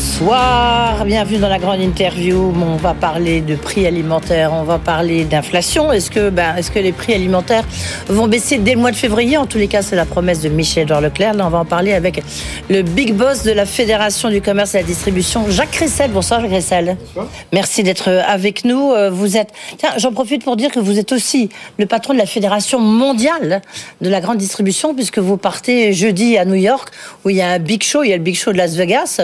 Bonsoir, bienvenue dans la grande interview. On va parler de prix alimentaires, on va parler d'inflation. Est-ce que, ben, est-ce que les prix alimentaires vont baisser dès le mois de février? En tous les cas, c'est la promesse de Michel-Edouard Leclerc. Là, on va en parler avec le big boss de la Fédération du commerce et de la distribution, Jacques Cressel. Bonsoir, Jacques Cressel. Merci d'être avec nous. Euh, Vous êtes, tiens, j'en profite pour dire que vous êtes aussi le patron de la Fédération mondiale de la grande distribution, puisque vous partez jeudi à New York, où il y a un big show, il y a le big show de Las Vegas.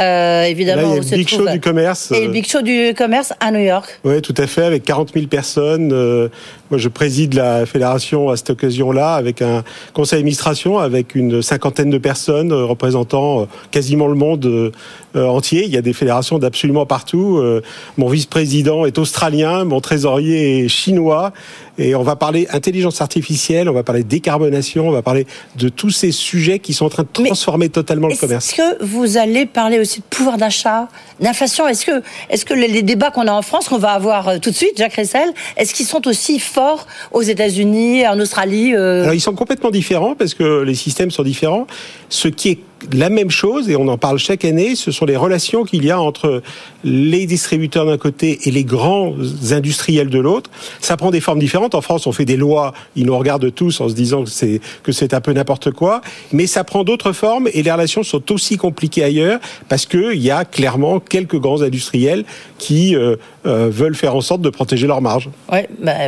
Euh, évidemment, Là, il y a où se Big trouve- Show du commerce. Et le Big Show du commerce à New York. Oui, tout à fait, avec 40 000 personnes. Euh, moi, je préside la fédération à cette occasion-là, avec un conseil d'administration, avec une cinquantaine de personnes euh, représentant euh, quasiment le monde euh, euh, entier. Il y a des fédérations d'absolument partout. Euh, mon vice-président est australien, mon trésorier est chinois. Et on va parler intelligence artificielle, on va parler décarbonation, on va parler de tous ces sujets qui sont en train de Mais transformer totalement le commerce. Est-ce que vous allez parler aussi de pouvoir d'achat, d'inflation? Est-ce que, est-ce que les, les débats qu'on a en France, qu'on va avoir euh, tout de suite, Jacques Ressel, est-ce qu'ils sont aussi forts aux États-Unis, en Australie euh, Alors ils sont complètement différents parce que les systèmes sont différents. Ce qui est la même chose, et on en parle chaque année, ce sont les relations qu'il y a entre les distributeurs d'un côté et les grands industriels de l'autre. Ça prend des formes différentes. En France, on fait des lois, ils nous regardent tous en se disant que c'est un peu n'importe quoi, mais ça prend d'autres formes et les relations sont aussi compliquées ailleurs parce que il y a clairement quelques grands industriels qui euh, euh, veulent faire en sorte de protéger leurs marges. Oui,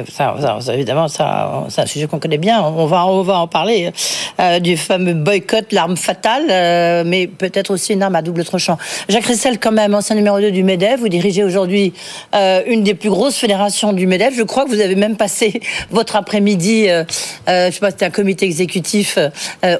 ça, évidemment, c'est un sujet qu'on connaît bien. On va, en parler euh, du fameux boycott, l'arme fatale, euh, mais peut-être aussi une arme à double tranchant. Jacques Ressel, quand même, ancien numéro 2 du MEDEF, vous dirigez aujourd'hui une des plus grosses fédérations du MEDEF. Je crois que vous avez même passé votre après-midi, je sais pas, c'était un comité exécutif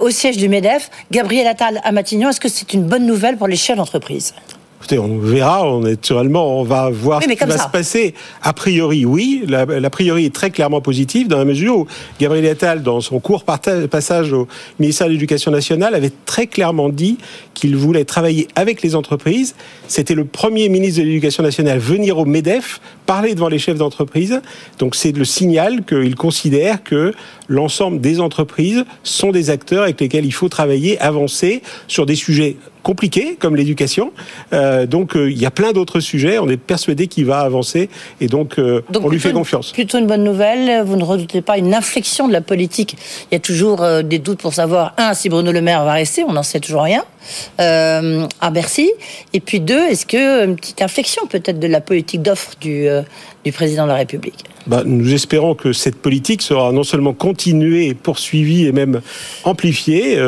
au siège du MEDEF. Gabriel Attal à Matignon, est-ce que c'est une bonne nouvelle pour les chefs d'entreprise? Écoutez, on verra, on est naturellement, on va voir Oui, ce qui va ça. se passer. A priori, oui, la, la priori est très clairement positive dans la mesure où Gabriel Attal, dans son court passage au ministère de l'Éducation nationale, avait très clairement dit qu'il voulait travailler avec les entreprises. C'était le premier ministre de l'Éducation nationale venir au MEDEF parler devant les chefs d'entreprise. Donc c'est le signal qu'il considère que l'ensemble des entreprises sont des acteurs avec lesquels il faut travailler, avancer sur des sujets compliqués comme l'éducation. Euh, donc euh, il y a plein d'autres sujets. On est persuadé qu'il va avancer et donc, euh, Donc, on lui fait une- confiance. Plutôt une bonne nouvelle. Vous ne redoutez pas une inflexion de la politique. Il y a toujours des doutes pour savoir, un, si Bruno Le Maire va rester, on n'en sait toujours rien, à Bercy. Et puis deux, est-ce que une petite inflexion peut-être de la politique d'offre du, du président de la République? Bah, nous espérons que cette politique sera non seulement continuée, poursuivie et même amplifiée.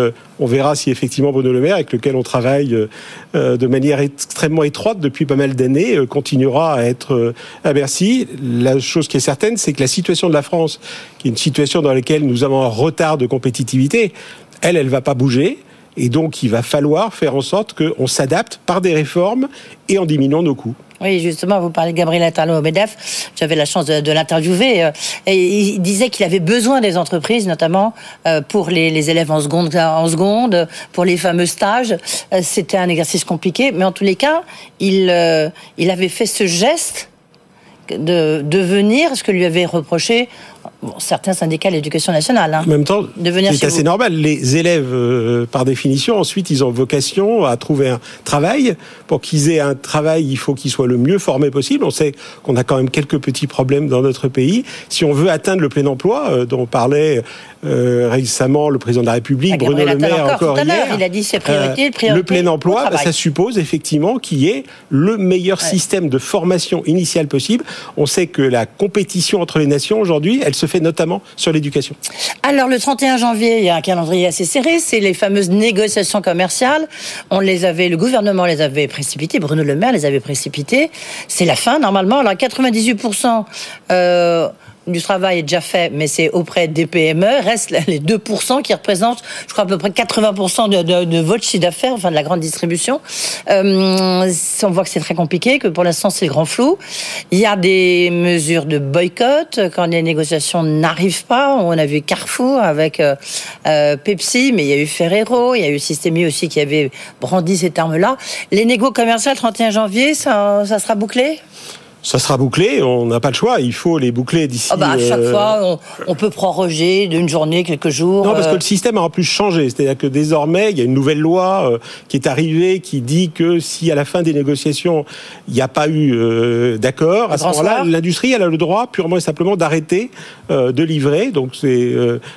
On verra si effectivement Bruno Le Maire, avec lequel on travaille euh, euh, de manière extrêmement étroite depuis pas mal d'années, euh, continuera à être à Bercy. La chose qui est certaine, c'est que la situation de la France, qui est une situation dans laquelle nous avons un retard de compétitivité, elle, elle va pas bouger. Et donc, il va falloir faire en sorte qu'on s'adapte par des réformes et en diminuant nos coûts. Oui, justement, vous parlez de Gabriel Attal au MEDEF. J'avais la chance de, l'interviewer. euh, il disait qu'il avait besoin des entreprises, notamment euh, pour les, élèves en seconde, en seconde, pour les fameux stages. Euh, C'était un exercice compliqué, mais en tous les cas, il, il avait fait ce geste de, de venir, ce que lui avait reproché bon, certains syndicats de l'éducation nationale. hein. En même temps, c'est assez vous. normal. Les élèves, euh, par définition, ensuite, ils ont vocation à trouver un travail. Pour qu'ils aient un travail, il faut qu'ils soient le mieux formés possible. On sait qu'on a quand même quelques petits problèmes dans notre pays. Si on veut atteindre le plein emploi, euh, dont parlait euh, récemment le président de la République, Bruno Le Maire, encore encore hier, il a dit ses priorités, priorité le plein emploi, bah, ça suppose effectivement qu'il y ait le meilleur Ouais. système de formation initiale possible. On sait que la compétition entre les nations aujourd'hui, elle se fait notamment sur l'éducation. Alors, le 31 janvier, il y a un calendrier assez serré. C'est les fameuses négociations commerciales. On les avait, le gouvernement les avait précipitées. Bruno Le Maire les avait précipitées. C'est la fin, normalement. Alors, 98%, euh, du travail est déjà fait, mais c'est auprès des PME. Reste les 2% qui représentent, je crois, à peu près 80% de, de, de, votre chiffre d'affaires, enfin de la grande distribution. Euh, on voit que c'est très compliqué, que pour l'instant c'est grand flou. Il y a des mesures de boycott quand les négociations n'arrivent pas. On a vu Carrefour avec euh, euh, Pepsi, mais il y a eu Ferrero, il y a eu Systemi aussi qui avait brandi ces termes-là. Les négos commerciales 31 janvier, ça sera bouclé? Ça sera bouclé, on n'a pas le choix, il faut les boucler d'ici. Ah bah à chaque euh, fois, on, peut proroger d'une journée, quelques jours. Non, parce que euh. le système a en plus changé. C'est-à-dire que désormais, il y a une nouvelle loi euh, qui est arrivée qui dit que si à la fin des négociations, il n'y a pas eu d'accord, à ce moment-là, l'industrie, elle a le droit purement et simplement d'arrêter de livrer. Donc c'est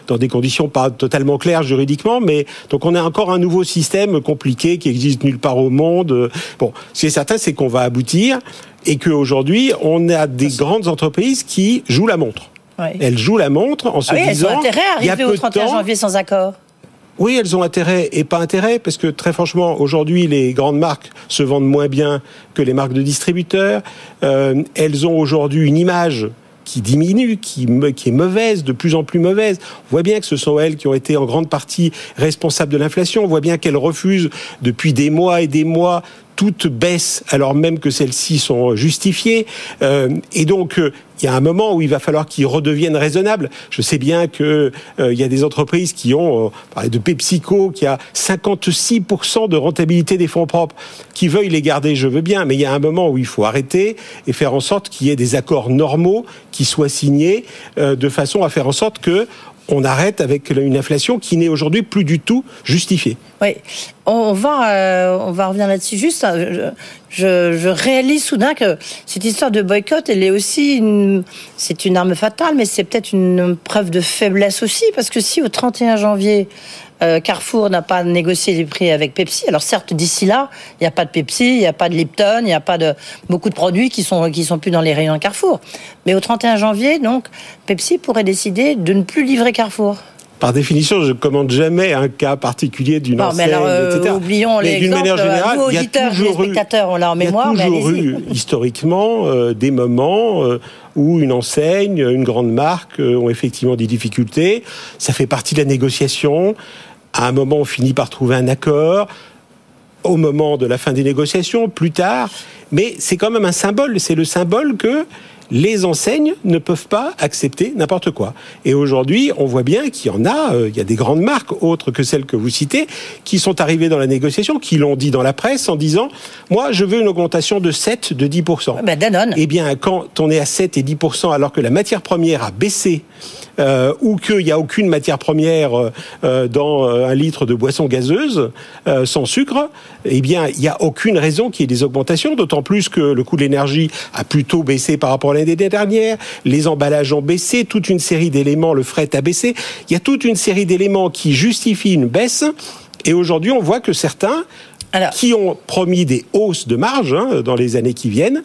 dans des conditions pas totalement claires juridiquement, mais donc on a encore un nouveau système compliqué qui existe nulle part au monde. Bon, ce qui est certain, c'est qu'on va aboutir et qu'aujourd'hui, on a des grandes entreprises qui jouent la montre. Elles jouent la montre en se ah oui, disant. Elles ont intérêt à arriver au 31 janvier sans accord. Oui, elles ont intérêt et pas intérêt, parce que très franchement, aujourd'hui, les grandes marques se vendent moins bien que les marques de distributeurs. Euh, elles ont aujourd'hui une image qui diminue, qui, est mauvaise, de plus en plus mauvaise. On voit bien que ce sont elles qui ont été en grande partie responsables de l'inflation. On voit bien qu'elles refusent depuis des mois et des mois toutes baissent alors même que celles-ci sont justifiées. Euh, et donc, euh, il y a un moment où il va falloir qu'ils redeviennent raisonnables. Je sais bien que euh, il y a des entreprises qui ont, parlé de PepsiCo, qui a 56% de rentabilité des fonds propres, qui veuillent les garder, je veux bien, mais il y a un moment où il faut arrêter et faire en sorte qu'il y ait des accords normaux qui soient signés de façon à faire en sorte que on arrête avec une inflation qui n'est aujourd'hui plus du tout justifiée. Oui, on va, euh, on va revenir là-dessus juste. Je, je, réalise soudain que cette histoire de boycott, elle est aussi, c'est une arme fatale, mais c'est peut-être une preuve de faiblesse aussi, parce que si au 31 janvier, euh, Carrefour n'a pas négocié les prix avec Pepsi. Alors certes, d'ici là, il n'y a pas de Pepsi, il n'y a pas de Lipton, il n'y a pas de beaucoup de produits qui sont sont plus dans les rayons Carrefour. Mais au 31 janvier, donc, Pepsi pourrait décider de ne plus livrer Carrefour. Par définition, je ne commande jamais un cas particulier d'une enseigne, mais alors, euh, etc. Oublions mais d'une manière générale, nous, auditeurs, il y a toujours spectateurs, on l'a en mémoire. Il y a toujours eu, historiquement, euh, des moments où une enseigne, une grande marque ont effectivement des difficultés. Ça fait partie de la négociation. À un moment, on finit par trouver un accord au moment de la fin des négociations, plus tard. Mais c'est quand même un symbole. C'est le symbole que les enseignes ne peuvent pas accepter n'importe quoi. Et aujourd'hui, on voit bien qu'il y en a, euh, il y a des grandes marques, autres que celles que vous citez, qui sont arrivées dans la négociation, qui l'ont dit dans la presse en disant, moi, je veux une augmentation de 7, de 10%. Ben Danone. Eh bien, quand on est à 7 et 10%, alors que la matière première a baissé, euh, ou qu'il n'y a aucune matière première euh, dans un litre de boisson gazeuse sans sucre, eh bien, il n'y a aucune raison qu'il y ait des augmentations, d'autant plus que le coût de l'énergie a plutôt baissé par rapport à l'année dernière, les emballages ont baissé, toute une série d'éléments, le fret a baissé, il y a toute une série d'éléments qui justifient une baisse, et aujourd'hui, on voit que certains qui ont promis des hausses de marge hein, dans les années qui viennent,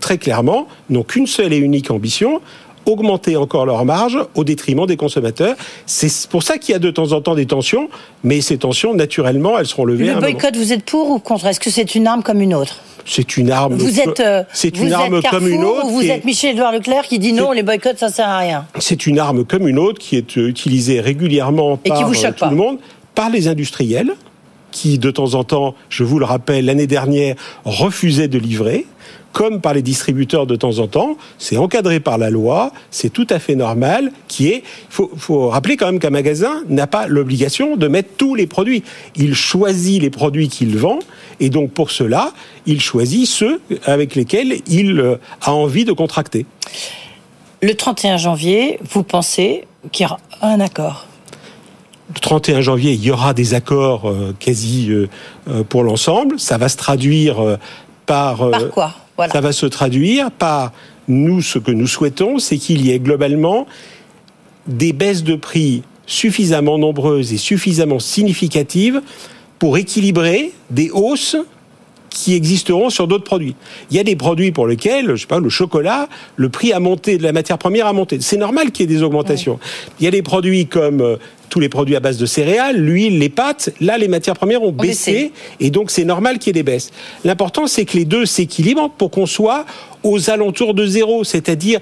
très clairement, n'ont qu'une seule et unique ambition, augmenter encore leur marge au détriment des consommateurs. C'est pour ça qu'il y a de temps en temps des tensions, mais ces tensions, naturellement, elles seront levées. Le boycott, vous êtes pour ou contre? Est-ce que c'est une arme comme une autre? C'est une arme. Vous êtes, euh, c'est une arme comme une autre. Ou vous êtes Michel-Édouard Leclerc qui dit non, les boycotts ça sert à rien? C'est une arme comme une autre qui est euh, utilisée régulièrement par euh, tout le monde, par les industriels qui de temps en temps, je vous le rappelle, l'année dernière refusaient de livrer comme par les distributeurs de temps en temps. C'est encadré par la loi, c'est tout à fait normal. Qui est, faut, faut rappeler quand même qu'un magasin n'a pas l'obligation de mettre tous les produits. Il choisit les produits qu'il vend, et donc pour cela, il choisit ceux avec lesquels il euh, a envie de contracter. Le 31 janvier, vous pensez qu'il y aura un accord? Le 31 janvier, il y aura des accords euh, quasi euh, pour l'ensemble. Ça va se traduire par... Par quoi? Ça va se traduire par nous, ce que nous souhaitons, c'est qu'il y ait globalement des baisses de prix suffisamment nombreuses et suffisamment significatives pour équilibrer des hausses qui existeront sur d'autres produits. Il y a des produits pour lesquels, je sais pas, le chocolat, le prix a monté, de la matière première a monté. C'est normal qu'il y ait des augmentations. Il y a des produits comme euh, tous les produits à base de céréales, l'huile, les pâtes, là les matières premières ont baissé, et donc c'est normal qu'il y ait des baisses. L'important c'est que les deux s'équilibrent pour qu'on soit aux alentours de zéro, c'est-à-dire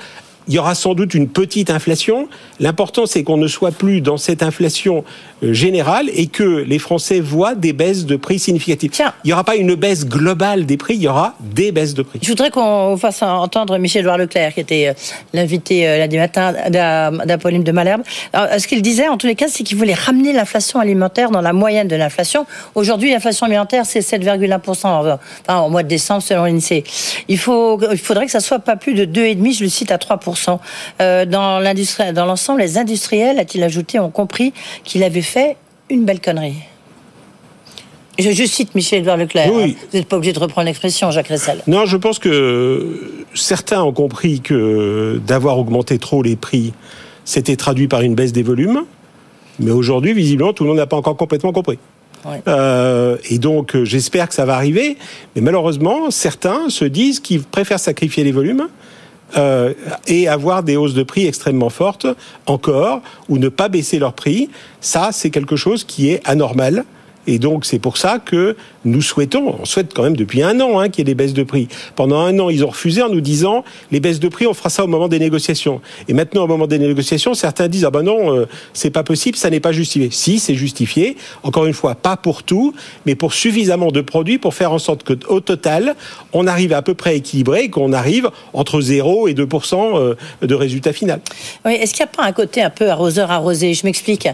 il y aura sans doute une petite inflation. L'important, c'est qu'on ne soit plus dans cette inflation euh, générale et que les Français voient des baisses de prix significatives. Tiens. Il n'y aura pas une baisse globale des prix, il y aura des baisses de prix. Je voudrais qu'on fasse entendre Michel-Edouard Leclerc, qui était euh, l'invité euh, lundi matin d'A- d'Apolline de Malherbe. Alors, Ce qu'il disait, en tous les cas, c'est qu'il voulait ramener l'inflation alimentaire dans la moyenne de l'inflation. Aujourd'hui, l'inflation alimentaire, c'est 7,1% enfin, en mois de décembre, selon l'INSEE. Il, faut, il faudrait que ça soit pas plus de 2,5%, je le cite, à 3%. Euh, dans l'industrie- dans l'ensemble, les industriels, a-t-il ajouté, ont compris qu'il avait fait une belle connerie. Je, je cite Michel-Edouard Leclerc. Oui. hein. Vous n'êtes pas obligé de reprendre l'expression, Jacques Ressel. Non, je pense que certains ont compris que d'avoir augmenté trop les prix, c'était traduit par une baisse des volumes. Mais aujourd'hui, visiblement, tout le monde n'a pas encore complètement compris. Ouais. Euh, et donc, euh, j'espère que ça va arriver. Mais malheureusement, certains se disent qu'ils préfèrent sacrifier les volumes euh, et avoir des hausses de prix extrêmement fortes encore, ou ne pas baisser leurs prix. Ça, c'est quelque chose qui est anormal. Et donc, c'est pour ça que nous souhaitons, on souhaite quand même depuis un an hein, qu'il y ait des baisses de prix. Pendant un an, ils ont refusé en nous disant les baisses de prix, on fera ça au moment des négociations. Et maintenant, au moment des négociations, certains disent ah ben non, euh, c'est pas possible, ça n'est pas justifié. Si, c'est justifié. Encore une fois, pas pour tout, mais pour suffisamment de produits pour faire en sorte que, au total, on arrive à peu près équilibré, et qu'on arrive entre 0 et 2% euh, de résultat final. Oui, est-ce qu'il n'y a pas un côté un peu arroseur arrosé? Je m'explique.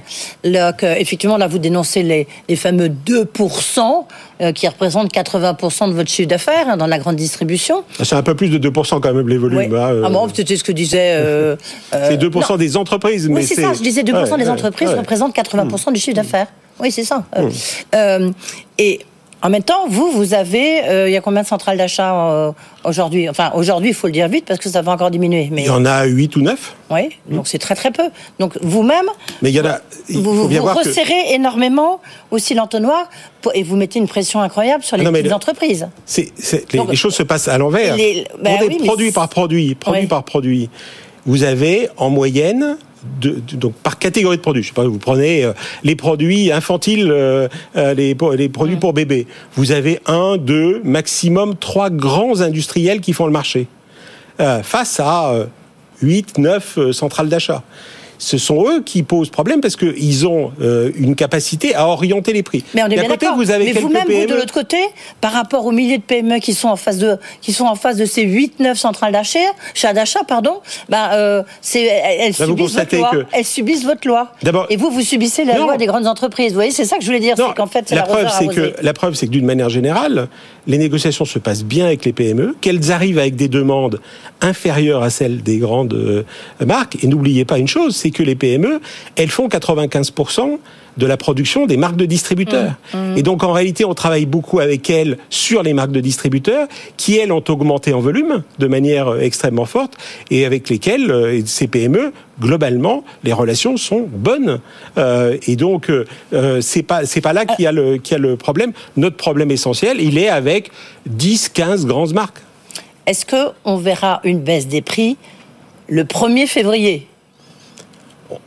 Effectivement, là, vous dénoncez les fameux 2% euh, qui représentent 80% de votre chiffre d'affaires hein, dans la grande distribution. C'est un peu plus de 2% quand même les volumes. Oui. hein, euh, Ah bon, c'était ce que disait. euh, euh, c'est 2 non. des entreprises. mais Oui, c'est ça. Je disais 2% Ouais, des entreprises ouais. Hmm. représentent 80% du chiffre d'affaires. Oui, c'est ça. Euh, euh, et en même temps, vous, vous avez. euh, il y a combien de centrales d'achat euh, aujourd'hui? Enfin, aujourd'hui, il faut le dire vite parce que ça va encore diminuer. Mais Il y en a 8 ou 9. oui, donc c'est très très peu. Donc vous-même, Mais il y en a. Il vous, faut bien vous voir que. resserrez énormément aussi l'entonnoir et vous mettez une pression incroyable sur les Ah non, mais petites le- entreprises. les, Donc- les choses se passent à l'envers. Les- oui, mais produit par produit, produit Ouais. par produit. Vous avez en moyenne. Donc par catégorie de produits, je sais pas, vous prenez euh, les produits infantiles, euh, euh, les, produits pour bébés. Vous avez un, deux, maximum trois grands industriels qui font le marché face à euh, 8, 9 euh, centrales d'achat. Ce sont eux qui posent problème parce qu'ils ont euh, une capacité à orienter les prix. Mais on est bien côté, vous avez Mais quelques vous-même, vous, de l'autre côté, par rapport aux milliers de PME qui sont en face de, qui sont en face de ces 8-9 centrales d'achat, chat d'achat, pardon, ben, euh, elles, Là, subissent votre loi. que- Elles subissent votre loi. D'abord- Et vous, vous subissez la Non. loi des grandes entreprises. Vous voyez, c'est ça que je voulais dire. Non, C'est qu'en fait, c'est la preuve, c'est que la preuve, c'est que d'une manière générale, les négociations se passent bien avec les PME, qu'elles arrivent avec des demandes inférieures à celles des grandes euh, marques. Et n'oubliez pas une chose, c'est que les PME, elles font 95% de la production des marques de distributeurs. Mmh, Et donc en réalité, on travaille beaucoup avec elles sur les marques de distributeurs, qui elles ont augmenté en volume de manière euh, extrêmement forte, et avec lesquelles euh, ces PME, globalement, les relations sont bonnes. Euh, et donc euh, c'est pas pas là qu'il y a le y a le problème. Notre problème essentiel, il est avec 10, 15 grandes marques. Est-ce que on verra une baisse des prix le 1er février?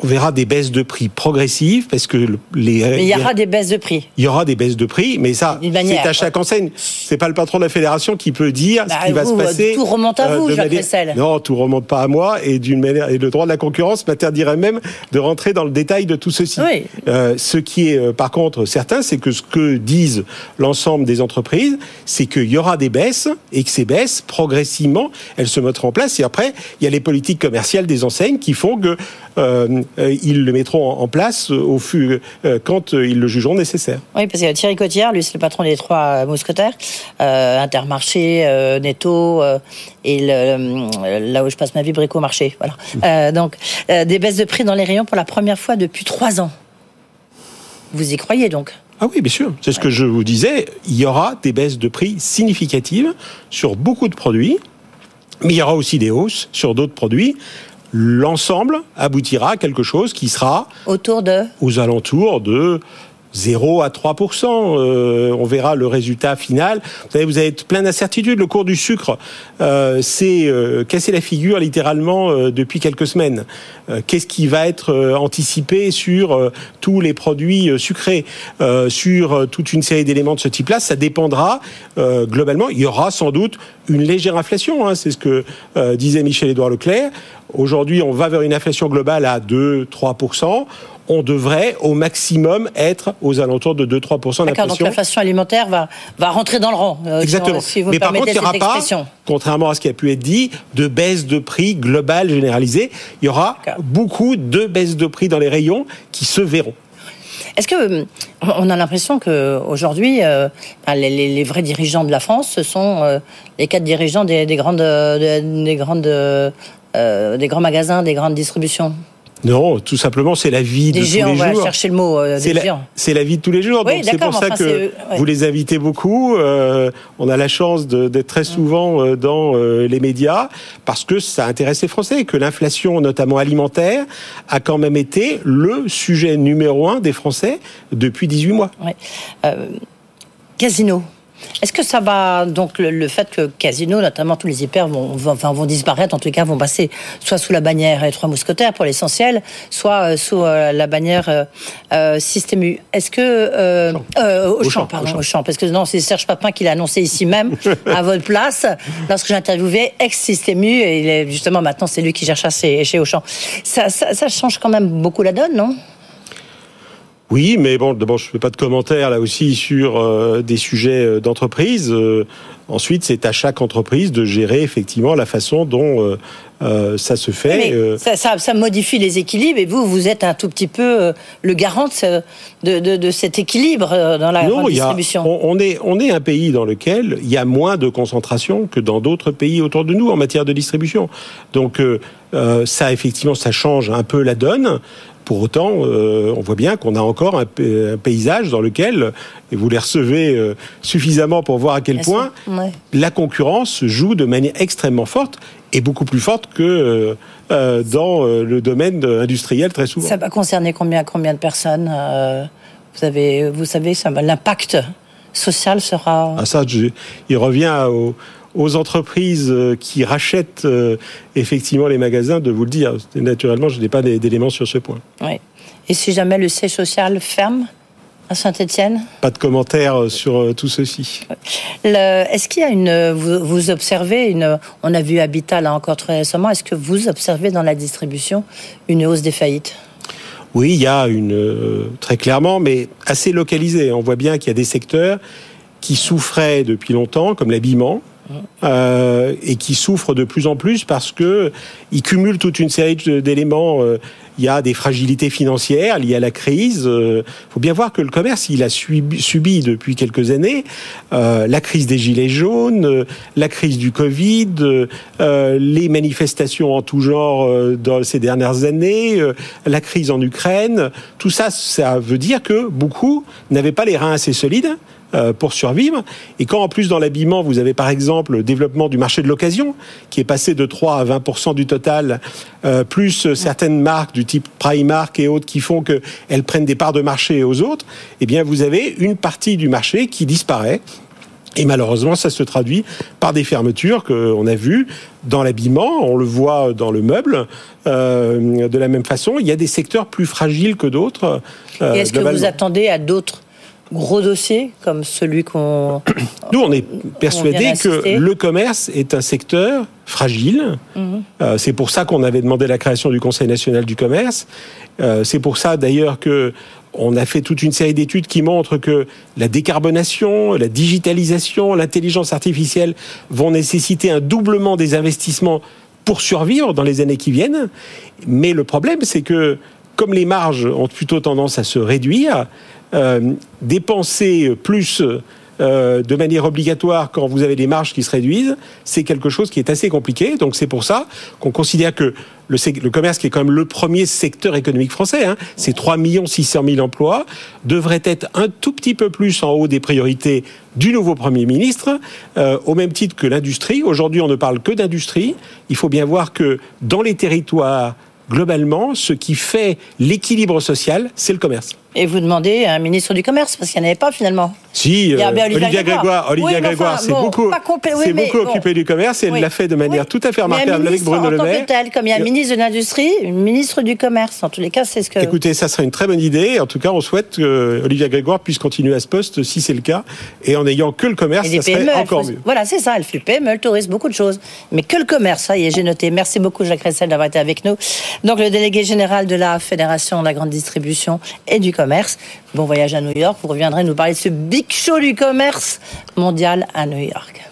On verra des baisses de prix progressives parce que le- les Mais il y aura des baisses de prix. il y aura des baisses de prix, mais ça, c'est à chaque enseigne. C'est pas le patron de la fédération qui peut dire Bah, ce qui va vous, se passer. tout remonte à vous, de Jacques manière-. Non, tout remonte pas à moi et d'une manière et le droit de la concurrence m'interdirait même de rentrer dans le détail de tout ceci. Oui. Euh, ce qui est euh, par contre certain, c'est que ce que disent l'ensemble des entreprises, c'est qu'il y aura des baisses et que ces baisses, progressivement, elles se mettront en place. Et après, il y a les politiques commerciales des enseignes qui font que euh, euh, ils le mettront en place au fur euh, quand euh, ils le jugeront nécessaire. Oui, parce que Thierry Cotillard, lui, c'est le patron des trois euh, mousquetaires, euh, Intermarché, euh, Netto, euh, et le, euh, là où je passe ma vie, Bricomarché. Voilà. Euh, donc, euh, des baisses de prix dans les rayons pour la première fois depuis trois ans. Vous y croyez donc? Ah oui, bien sûr. C'est ce que je vous disais. Il y aura des baisses de prix significatives sur beaucoup de produits, mais il y aura aussi des hausses sur d'autres produits. L'ensemble aboutira à quelque chose qui sera Autour de aux alentours de 0 à 3% euh, On verra le résultat final. Vous avez plein d'incertitudes. Le cours du sucre euh, s'est euh, cassé la figure littéralement euh, depuis quelques semaines. Qu'est-ce qui va être anticipé sur tous les produits sucrés, sur toute une série d'éléments de ce type-là Ça dépendra globalement. Il y aura sans doute une légère inflation. Hein, C'est ce que disait Michel-Édouard Leclerc. Aujourd'hui, on va vers une inflation globale à 2-3% on devrait au maximum être aux alentours de 2-3% d'inflation. D'accord, donc l'inflation alimentaire va, va rentrer dans le rang. Euh, Exactement. Si vous Mais par contre, il n'y aura pas, contrairement à ce qui a pu être dit, de baisse de prix globale généralisée. Il y aura beaucoup de baisses de prix dans les rayons qui se verront. Est-ce que on a l'impression que aujourd'hui, euh, les, vrais dirigeants de la France, ce sont euh, les quatre dirigeants des, grandes, des grandes, des grands magasins, des grandes distributions? Non, tout simplement, c'est la vie de tous les jours. On va chercher le mot. Euh, c'est la, vie de tous les jours. donc c'est pour ça que vous les invitez beaucoup. Euh, on a la chance d'être très souvent euh, dans les médias parce que ça intéresse les Français, que l'inflation, notamment alimentaire, a quand même été le sujet numéro un des Français depuis 18 mois. casino. Est-ce que ça va donc le, fait que Casino, notamment tous les hyper, vont, vont, disparaître, en tout cas vont passer soit sous la bannière les trois mousquetaires pour l'essentiel, soit euh, sous euh, la bannière euh, euh Système U. Est-ce que au, champ, pardon, au champ, parce que non, c'est Serge Papin qui l'a annoncé ici même à votre place lorsque j'ai interviewé ex Système U et il est, justement maintenant c'est lui qui gère chez, chez Auchan. Ça, ça, ça change quand même beaucoup la donne, non? Oui, mais bon, d'abord, je ne fais pas de commentaires là aussi sur euh, des sujets euh, d'entreprise. Euh, ensuite, c'est à chaque entreprise de gérer effectivement la façon dont ça se fait. ça, modifie les équilibres et vous, vous êtes un tout petit peu le garant de, cet équilibre dans la distribution. on, est, on est un pays dans lequel il y a moins de concentration que dans d'autres pays autour de nous en matière de distribution. Donc ça, effectivement, ça change un peu la donne. Pour autant, euh, on voit bien qu'on a encore un, paysage dans lequel, et vous les recevez euh, suffisamment pour voir à quel point la concurrence joue de manière extrêmement forte et beaucoup plus forte que euh, dans le domaine industriel très souvent. Ça va concerner combien, combien de personnes vous, avez, vous savez, l'impact social sera... Ah ça, il revient au aux entreprises euh, qui rachètent euh, effectivement les magasins de vous le dire. Naturellement, je n'ai pas d'éléments sur ce point. Oui. Et si jamais le siège social ferme à Saint-Etienne Pas de commentaire euh, sur tout ceci. Est-ce qu'il y a une. Vous, observez une. On a vu Habitat là encore très récemment. Est-ce que vous observez dans la distribution une hausse des faillites? Oui, il y a une. très clairement, mais assez localisée. On voit bien qu'il y a des secteurs qui souffraient depuis longtemps, comme l'habillement, euh, et qui souffrent de plus en plus parce que ils cumulent toute une série d'éléments. Euh, il y a des fragilités financières liées à la crise. Il euh, faut bien voir que le commerce, il a subi, depuis quelques années la crise des gilets jaunes, la crise du Covid, les manifestations en tout genre dans ces dernières années, la crise en Ukraine. Tout ça, ça veut dire que beaucoup n'avaient pas les reins assez solides pour survivre. Et quand en plus dans l'habillement, vous avez par exemple le développement du marché de l'occasion, qui est passé de 3 à 20% du total, euh, plus certaines marques du type Primark et autres qui font qu'elles prennent des parts de marché aux autres, eh bien vous avez une partie du marché qui disparaît. Et malheureusement, ça se traduit par des fermetures qu'on a vues dans l'habillement, on le voit dans le meuble. Euh, de la même façon, il y a des secteurs plus fragiles que d'autres. Euh, est-ce que vous attendez à d'autres gros dossier comme celui qu'on... Nous, on est persuadés que le commerce est un secteur fragile. Mhm. Euh, c'est pour ça qu'on avait demandé la création du Conseil national du commerce. Euh, c'est pour ça d'ailleurs que on a fait toute une série d'études qui montrent que la décarbonation, la digitalisation, l'intelligence artificielle vont nécessiter un doublement des investissements pour survivre dans les années qui viennent. Mais le problème, c'est que comme les marges ont plutôt tendance à se réduire, euh, dépenser plus euh, de manière obligatoire quand vous avez des marges qui se réduisent, c'est quelque chose qui est assez compliqué. Donc c'est pour ça qu'on considère que le, commerce, qui est quand même le premier secteur économique français, hein, c'est 3 600 000 emplois, devrait être un tout petit peu plus en haut des priorités du nouveau Premier ministre, euh, au même titre que l'industrie. Aujourd'hui, on ne parle que d'industrie. Il faut bien voir que dans les territoires, globalement, ce qui fait l'équilibre social, c'est le commerce. Et vous demandez à un ministre du Commerce, parce qu'il n'y en avait pas finalement. Si, euh, Olivia Grégoire. Olivia Oui, Grégoire enfin, s'est bon, beaucoup, oui, beaucoup bon. occupée du commerce et elle Oui. l'a fait de manière tout à fait remarquable avec Bruno en Le tant Maire. que tel, comme il y a un Et- ministre de l'Industrie, une ministre du Commerce. En tous les cas, c'est ce que. Écoutez, ça serait une très bonne idée. En tout cas, on souhaite que Olivia Grégoire puisse continuer à ce poste si c'est le cas. Et en ayant que le commerce, Et ça serait PME, elle encore faut- mieux. Voilà, c'est ça. Elle fait le PME, le tourisme, beaucoup de choses. Mais que le commerce, ça y est, j'ai noté. Merci beaucoup, Jacques Ressel, d'avoir été avec nous. Donc, le délégué général de la Fédération de la grande distribution et du Bon voyage à New York. Vous reviendrez nous parler de ce big show du commerce mondial à New York.